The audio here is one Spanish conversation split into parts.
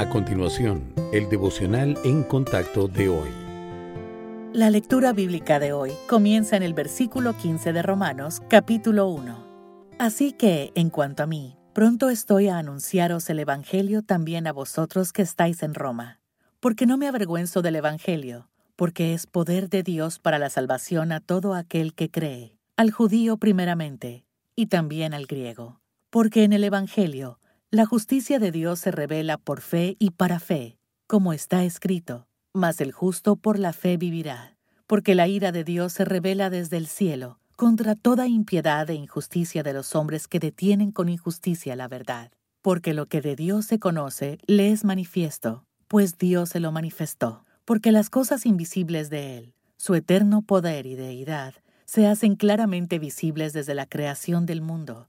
A continuación, el devocional en contacto de hoy. La lectura bíblica de hoy comienza en el versículo 15 de Romanos, capítulo 1. Así que, en cuanto a mí, pronto estoy a anunciaros el Evangelio también a vosotros que estáis en Roma, porque no me avergüenzo del Evangelio, porque es poder de Dios para la salvación a todo aquel que cree, al judío primeramente, y también al griego, porque en el Evangelio la justicia de Dios se revela por fe y para fe, como está escrito, mas el justo por la fe vivirá, porque la ira de Dios se revela desde el cielo contra toda impiedad e injusticia de los hombres que detienen con injusticia la verdad. Porque lo que de Dios se conoce le es manifiesto, pues Dios se lo manifestó, porque las cosas invisibles de Él, su eterno poder y deidad, se hacen claramente visibles desde la creación del mundo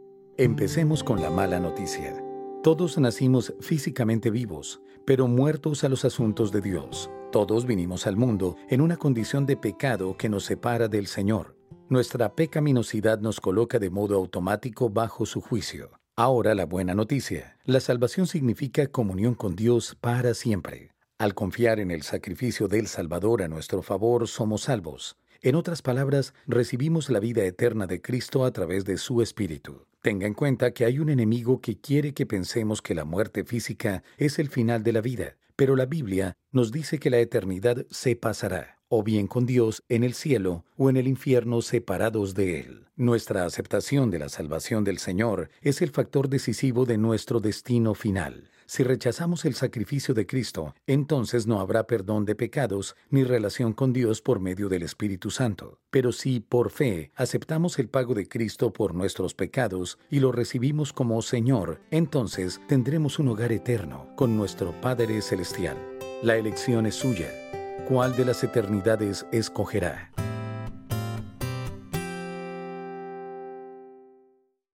Empecemos con la mala noticia. Todos nacimos físicamente vivos, pero muertos a los asuntos de Dios. Todos vinimos al mundo en una condición de pecado que nos separa del Señor. Nuestra pecaminosidad nos coloca de modo automático bajo su juicio. Ahora la buena noticia. La salvación significa comunión con Dios para siempre. Al confiar en el sacrificio del Salvador a nuestro favor, somos salvos. En otras palabras, recibimos la vida eterna de Cristo a través de su Espíritu. Tenga en cuenta que hay un enemigo que quiere que pensemos que la muerte física es el final de la vida, pero la Biblia nos dice que la eternidad se pasará, o bien con Dios en el cielo o en el infierno separados de Él. Nuestra aceptación de la salvación del Señor es el factor decisivo de nuestro destino final. Si rechazamos el sacrificio de Cristo, entonces no habrá perdón de pecados ni relación con Dios por medio del Espíritu Santo. Pero si por fe aceptamos el pago de Cristo por nuestros pecados y lo recibimos como Señor, entonces tendremos un hogar eterno con nuestro Padre Celestial. La elección es suya. ¿Cuál de las eternidades escogerá?